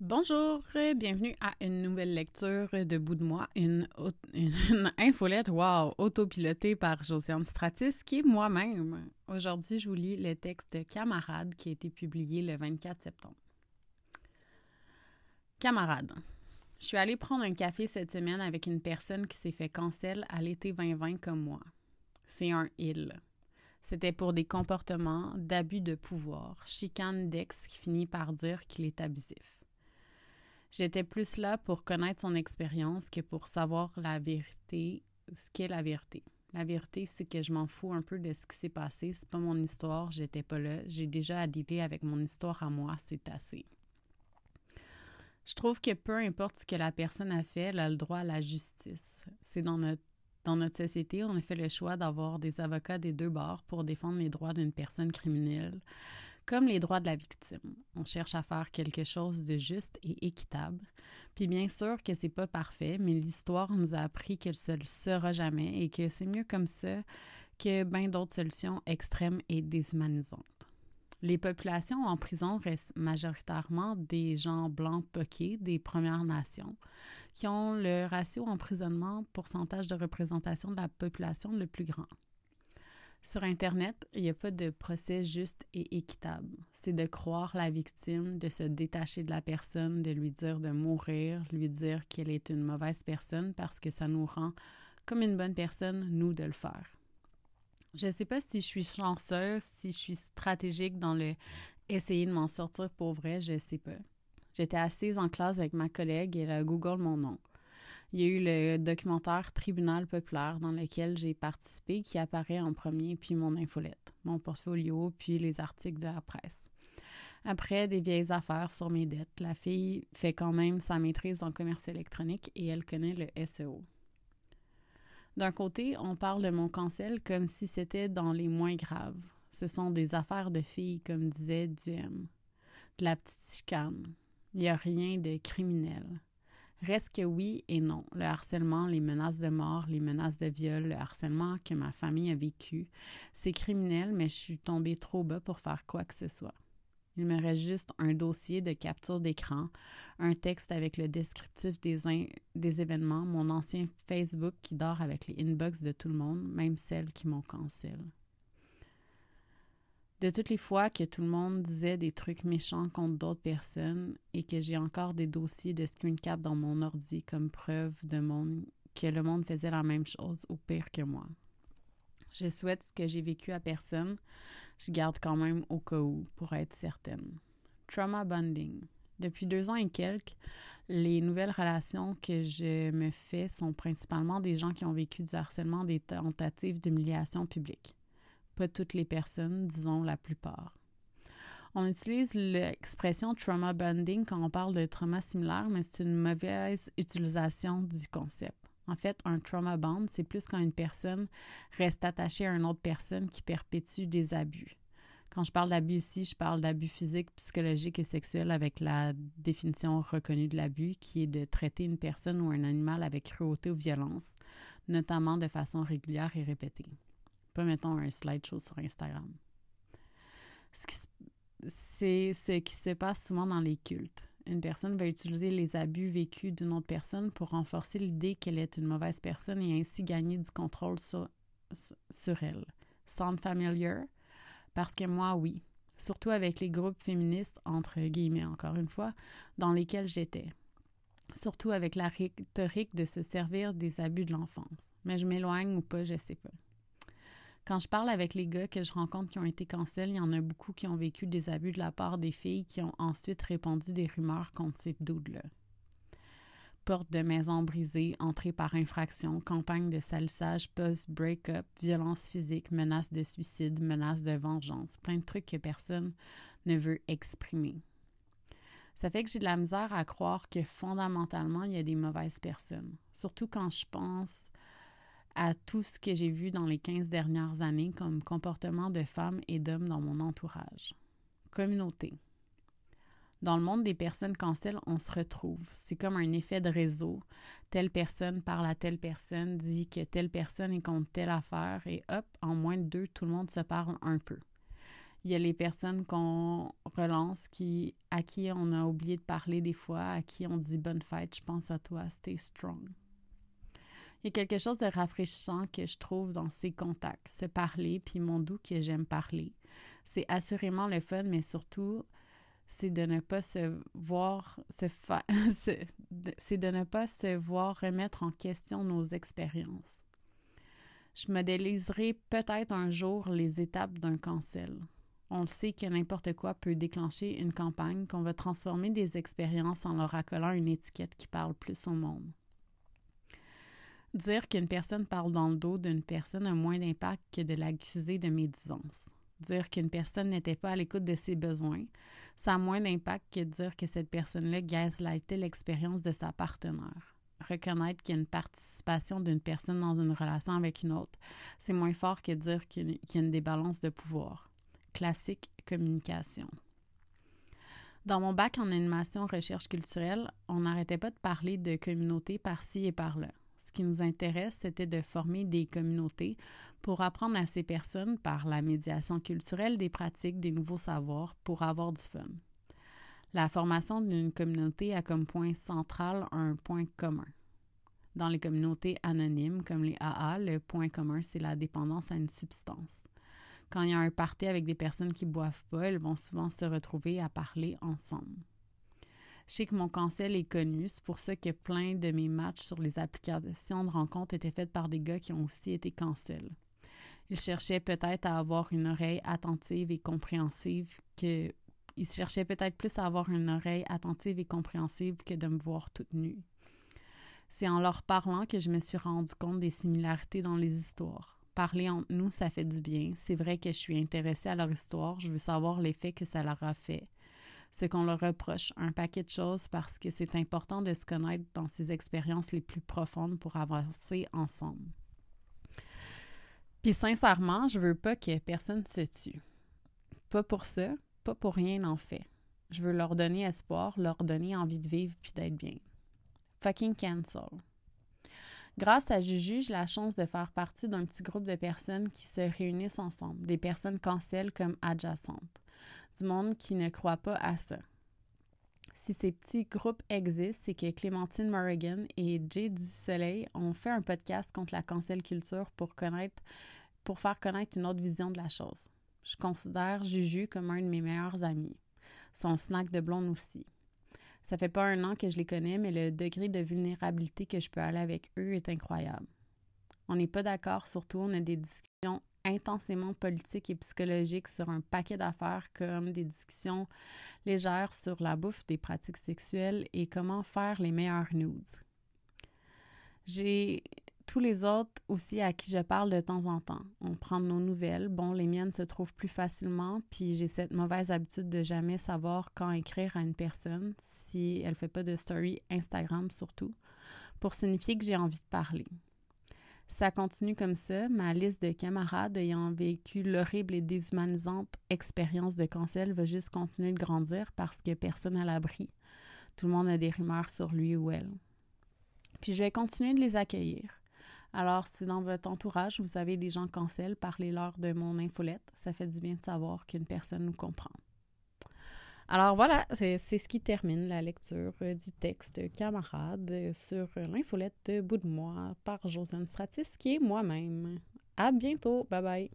Bonjour, bienvenue à une nouvelle lecture de Bout de moi, une, une, infolette, wow, autopilotée par Josiane Stratis, qui est moi-même. Aujourd'hui, je vous lis le texte de Camarade qui a été publié le 24 septembre. Camarade, je suis allée prendre un café cette semaine avec une personne qui s'est fait cancel à l'été 2020 comme moi. C'est un il. C'était pour des comportements d'abus de pouvoir, chicane d'ex qui finit par dire qu'il est abusif. J'étais plus là pour connaître son expérience que pour savoir la vérité, ce qu'est la vérité. La vérité, c'est que je m'en fous un peu de ce qui s'est passé. C'est pas mon histoire, j'étais pas là. J'ai déjà à dealer avec mon histoire à moi, c'est assez. Je trouve que peu importe ce que la personne a fait, elle a le droit à la justice. C'est dans notre dans notre société, on a fait le choix d'avoir des avocats des deux bords pour défendre les droits d'une personne criminelle, comme les droits de la victime. On cherche à faire quelque chose de juste et équitable. Puis bien sûr que c'est pas parfait, mais l'histoire nous a appris qu'elle ne le sera jamais et que c'est mieux comme ça que bien d'autres solutions extrêmes et déshumanisantes. Les populations en prison restent majoritairement des gens blancs poqués des Premières Nations, qui ont le ratio emprisonnement pourcentage de représentation de la population le plus grand. Sur Internet, il n'y a pas de procès juste et équitable. C'est de croire la victime, de se détacher de la personne, de lui dire de mourir, lui dire qu'elle est une mauvaise personne parce que ça nous rend comme une bonne personne, nous, de le faire. Je ne sais pas si je suis chanceuse, si je suis stratégique dans le essayer de m'en sortir pour vrai, je ne sais pas. J'étais assise en classe avec ma collègue et elle a Google mon nom. Il y a eu le documentaire Tribunal populaire dans lequel j'ai participé qui apparaît en premier, puis mon infolette, mon portfolio, puis les articles de la presse. Après des vieilles affaires sur mes dettes, la fille fait quand même sa maîtrise en commerce électronique et elle connaît le SEO. D'un côté, on parle de mon cancel comme si c'était dans les moins graves. Ce sont des affaires de filles, comme disait Duhem. De la petite chicane. Il n'y a rien de criminel. Reste que oui et non. Le harcèlement, les menaces de mort, les menaces de viol, le harcèlement que ma famille a vécu, c'est criminel, mais je suis tombée trop bas pour faire quoi que ce soit. Il me reste juste un dossier de capture d'écran, un texte avec le descriptif des, événements, mon ancien Facebook qui dort avec les inbox de tout le monde, même celles qui m'ont cancel de toutes les fois que tout le monde disait des trucs méchants contre d'autres personnes et que j'ai encore des dossiers de screen cap dans mon ordi comme preuve de que le monde faisait la même chose ou pire que moi. Je souhaite ce que j'ai vécu à personne. Je garde quand même au cas où pour être certaine. Trauma bonding. Depuis deux ans et quelques, les nouvelles relations que je me fais sont principalement des gens qui ont vécu du harcèlement, des tentatives d'humiliation publique toutes les personnes, disons la plupart. On utilise l'expression trauma bonding quand on parle de trauma similaire, mais c'est une mauvaise utilisation du concept. En fait, un trauma bond, c'est plus quand une personne reste attachée à une autre personne qui perpétue des abus. Quand je parle d'abus ici, je parle d'abus physique, psychologique et sexuel avec la définition reconnue de l'abus, qui est de traiter une personne ou un animal avec cruauté ou violence, notamment de façon régulière et répétée pas, mettons, un slideshow sur Instagram. C'est ce qui se passe souvent dans les cultes. Une personne va utiliser les abus vécus d'une autre personne pour renforcer l'idée qu'elle est une mauvaise personne et ainsi gagner du contrôle sur, sur elle. Sound familiar? Parce que moi, oui. Surtout avec les groupes féministes, entre guillemets, encore une fois, dans lesquels j'étais. Surtout avec la rhétorique de se servir des abus de l'enfance. Mais je m'éloigne ou pas, je sais pas. Quand je parle avec les gars que je rencontre qui ont été cancel, il y en a beaucoup qui ont vécu des abus de la part des filles qui ont ensuite répandu des rumeurs contre ces doudes-là. Porte de maison brisée, entrée par infraction, campagne de salissage post-break-up, violence physique, menace de suicide, menace de vengeance, plein de trucs que personne ne veut exprimer. Ça fait que j'ai de la misère à croire que fondamentalement, il y a des mauvaises personnes. Surtout quand je pense à tout ce que j'ai vu dans les 15 dernières années comme comportement de femmes et d'hommes dans mon entourage. Communauté. Dans le monde des personnes cancel, on se retrouve. C'est comme un effet de réseau. Telle personne parle à telle personne, dit que telle personne est contre telle affaire et hop, en moins de deux, tout le monde se parle un peu. Il y a les personnes qu'on relance qui, à qui on a oublié de parler des fois, à qui on dit bonne fête, je pense à toi, stay strong. Il y a quelque chose de rafraîchissant que je trouve dans ces contacts, se parler, puis mon doux que j'aime parler. C'est assurément le fun, mais surtout, c'est de ne pas se voir c'est de ne pas se voir remettre en question nos expériences. Je modéliserai peut-être un jour les étapes d'un cancel. On le sait que n'importe quoi peut déclencher une campagne, qu'on va transformer des expériences en leur accolant une étiquette qui parle plus au monde. Dire qu'une personne parle dans le dos d'une personne a moins d'impact que de l'accuser de médisance. Dire qu'une personne n'était pas à l'écoute de ses besoins, ça a moins d'impact que dire que cette personne-là gaslightait l'expérience de sa partenaire. Reconnaître qu'il y a une participation d'une personne dans une relation avec une autre, c'est moins fort que dire qu'il y a une débalance de pouvoir. Classique communication. Dans mon bac en animation recherche culturelle, on n'arrêtait pas de parler de communauté par-ci et par-là. Ce qui nous intéresse, c'était de former des communautés pour apprendre à ces personnes, par la médiation culturelle, des pratiques, des nouveaux savoirs, pour avoir du fun. La formation d'une communauté a comme point central un point commun. Dans les communautés anonymes, comme les AA, le point commun, c'est la dépendance à une substance. Quand il y a un party avec des personnes qui boivent pas, elles vont souvent se retrouver à parler ensemble. Je sais que mon cancel est connu, c'est pour ça que plein de mes matchs sur les applications de rencontres étaient faits par des gars qui ont aussi été cancel. Ils cherchaient peut-être à avoir une oreille attentive et compréhensive que ils cherchaient peut-être plus à avoir une oreille attentive et compréhensive que de me voir toute nue. C'est en leur parlant que je me suis rendu compte des similarités dans les histoires. Parler entre nous, ça fait du bien. C'est vrai que je suis intéressée à leur histoire. Je veux savoir l'effet que ça leur a fait ce qu'on leur reproche, un paquet de choses parce que c'est important de se connaître dans ces expériences les plus profondes pour avancer ensemble. Puis sincèrement, je veux pas que personne se tue. Pas pour ça, pas pour rien en fait. Je veux leur donner espoir, leur donner envie de vivre puis d'être bien. Fucking cancel. Grâce à Juju, j'ai la chance de faire partie d'un petit groupe de personnes qui se réunissent ensemble, des personnes cancel comme adjacentes du monde qui ne croit pas à ça. Si ces petits groupes existent, c'est que Clémentine Morrigan et Jay du Soleil ont fait un podcast contre la cancel culture pour pour faire connaître une autre vision de la chose. Je considère Juju comme un de mes meilleurs amis. Son snack de blonde aussi. Ça fait pas un an que je les connais, mais le degré de vulnérabilité que je peux aller avec eux est incroyable. On n'est pas d'accord, surtout on a des discussions intensément politique et psychologique sur un paquet d'affaires comme des discussions légères sur la bouffe, des pratiques sexuelles et comment faire les meilleurs nudes. J'ai tous les autres aussi à qui je parle de temps en temps. On prend nos nouvelles. Bon, les miennes se trouvent plus facilement, puis j'ai cette mauvaise habitude de jamais savoir quand écrire à une personne si elle fait pas de story Instagram surtout, pour signifier que j'ai envie de parler ça continue comme ça, ma liste de camarades ayant vécu l'horrible et déshumanisante expérience de cancel va juste continuer de grandir parce que personne à l'abri. Tout le monde a des rumeurs sur lui ou elle. Puis je vais continuer de les accueillir. Alors, si dans votre entourage, vous avez des gens cancel, parlez-leur de mon infolette. Ça fait du bien de savoir qu'une personne nous comprend. Alors voilà, c'est ce qui termine la lecture euh, du texte Camarade sur l'infolette de Bout de moi par Josiane Stratis, qui est moi-même. À bientôt. Bye bye.